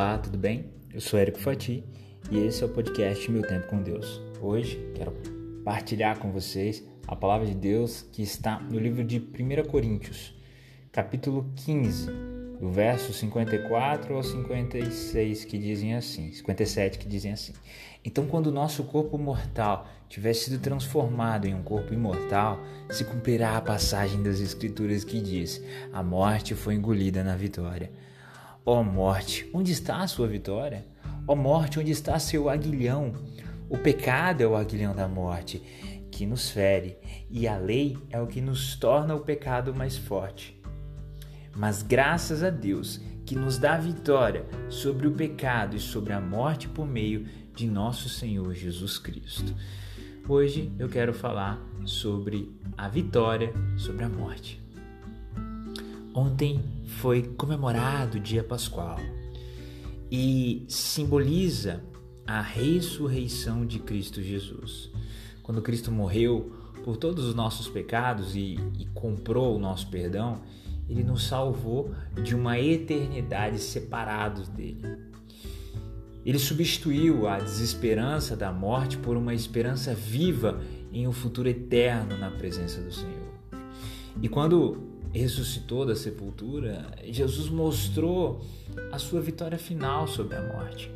Olá, tudo bem? Eu sou Érico Fati e esse é o podcast Meu Tempo com Deus. Hoje quero partilhar com vocês a palavra de Deus que está no livro de 1 Coríntios, capítulo 15, do verso 54 ao 56, que dizem assim, 57 que dizem assim: Então, quando o nosso corpo mortal tiver sido transformado em um corpo imortal, se cumprirá a passagem das escrituras que diz: A morte foi engolida na vitória. Ó morte, onde está a sua vitória? Ó morte, onde está seu aguilhão? O pecado é o aguilhão da morte, que nos fere, e a lei é o que nos torna o pecado mais forte. Mas graças a Deus, que nos dá vitória sobre o pecado e sobre a morte por meio de nosso Senhor Jesus Cristo. Hoje eu quero falar sobre a vitória sobre a morte. Ontem foi comemorado o dia pascual e simboliza a ressurreição de Cristo Jesus. Quando Cristo morreu por todos os nossos pecados e, e comprou o nosso perdão, ele nos salvou de uma eternidade separados dele. Ele substituiu a desesperança da morte por uma esperança viva em um futuro eterno na presença do Senhor. E quando ressuscitou da sepultura, Jesus mostrou a sua vitória final sobre a morte.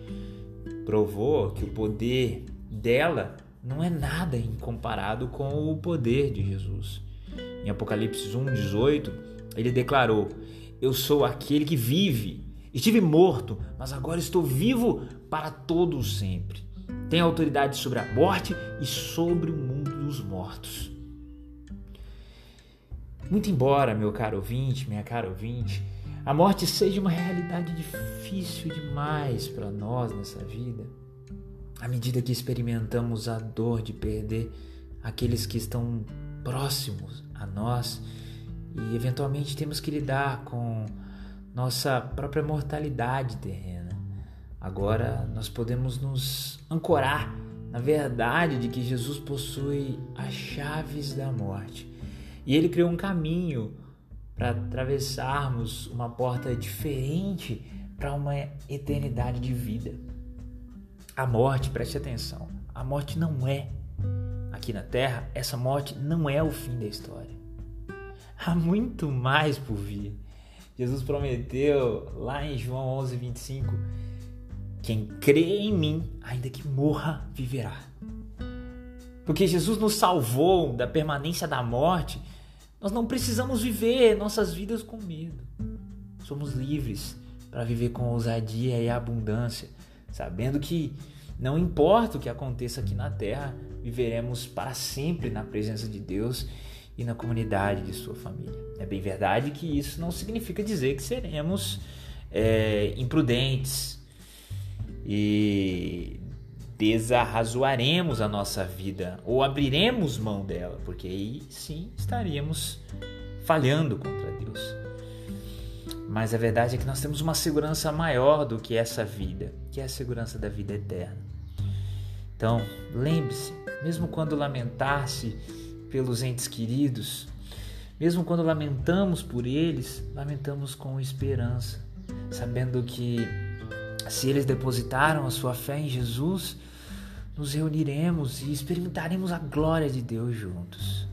Provou que o poder dela não é nada comparado com o poder de Jesus. Em Apocalipse 1:18, ele declarou: Eu sou aquele que vive. Estive morto, mas agora estou vivo para todo sempre. Tenho autoridade sobre a morte e sobre o mundo dos mortos. Muito embora, meu caro ouvinte, minha cara ouvinte, a morte seja uma realidade difícil demais para nós nessa vida, à medida que experimentamos a dor de perder aqueles que estão próximos a nós e eventualmente temos que lidar com nossa própria mortalidade terrena. Agora nós podemos nos ancorar na verdade de que Jesus possui as chaves da morte e ele criou um caminho para atravessarmos uma porta diferente para uma eternidade de vida. A morte, preste atenção, a morte não é aqui na terra, essa morte não é o fim da história. Há muito mais por vir. Jesus prometeu lá em João 11, 25: Quem crê em mim, ainda que morra, viverá. Porque Jesus nos salvou da permanência da morte nós não precisamos viver nossas vidas com medo. Somos livres para viver com ousadia e abundância, sabendo que não importa o que aconteça aqui na terra, viveremos para sempre na presença de Deus e na comunidade de sua família. É bem verdade que isso não significa dizer que seremos é, imprudentes e desarrazoaremos a nossa vida ou abriremos mão dela, porque aí sim estaríamos falhando contra Deus. Mas a verdade é que nós temos uma segurança maior do que essa vida, que é a segurança da vida eterna. Então, lembre-se, mesmo quando lamentar-se pelos entes queridos, mesmo quando lamentamos por eles, lamentamos com esperança, sabendo que se eles depositaram a sua fé em Jesus, nos reuniremos e experimentaremos a glória de Deus juntos.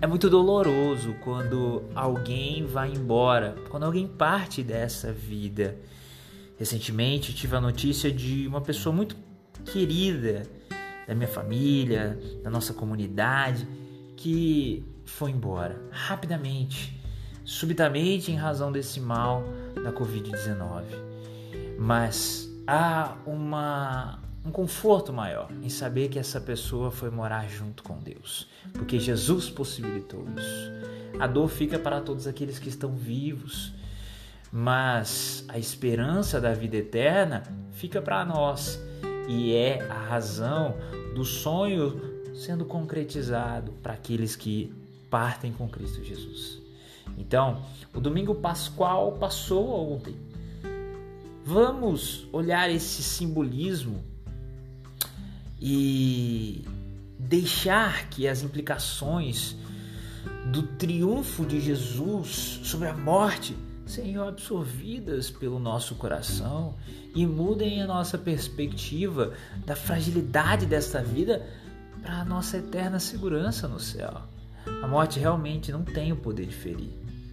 É muito doloroso quando alguém vai embora, quando alguém parte dessa vida. Recentemente tive a notícia de uma pessoa muito querida da minha família, da nossa comunidade, que foi embora rapidamente, subitamente em razão desse mal da Covid-19. Mas há uma um conforto maior em saber que essa pessoa foi morar junto com Deus, porque Jesus possibilitou isso. A dor fica para todos aqueles que estão vivos, mas a esperança da vida eterna fica para nós e é a razão do sonho sendo concretizado para aqueles que partem com Cristo Jesus. Então, o domingo pascual passou ontem. Vamos olhar esse simbolismo e deixar que as implicações do triunfo de Jesus sobre a morte Senhor, absorvidas pelo nosso coração e mudem a nossa perspectiva da fragilidade desta vida para a nossa eterna segurança no céu. A morte realmente não tem o poder de ferir.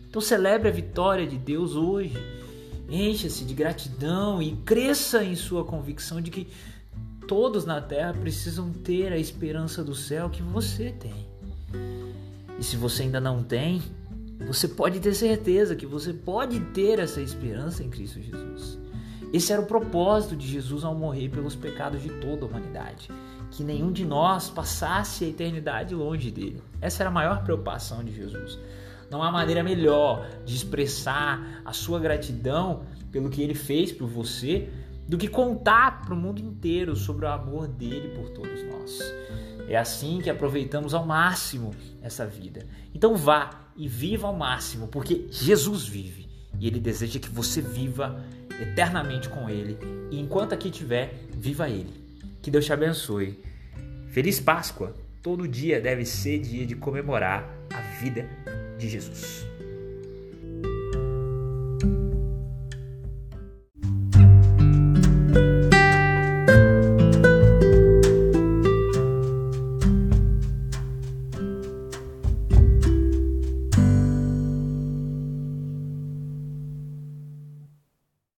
Então celebre a vitória de Deus hoje. Encha-se de gratidão e cresça em sua convicção de que todos na terra precisam ter a esperança do céu que você tem. E se você ainda não tem, você pode ter certeza que você pode ter essa esperança em Cristo Jesus. Esse era o propósito de Jesus ao morrer pelos pecados de toda a humanidade. Que nenhum de nós passasse a eternidade longe dele. Essa era a maior preocupação de Jesus. Não há maneira melhor de expressar a sua gratidão pelo que ele fez por você do que contar para o mundo inteiro sobre o amor dele por todos nós. É assim que aproveitamos ao máximo essa vida. Então vá e viva ao máximo, porque Jesus vive e ele deseja que você viva eternamente com ele. E enquanto aqui estiver, viva ele. Que Deus te abençoe. Feliz Páscoa! Todo dia deve ser dia de comemorar a vida de Jesus.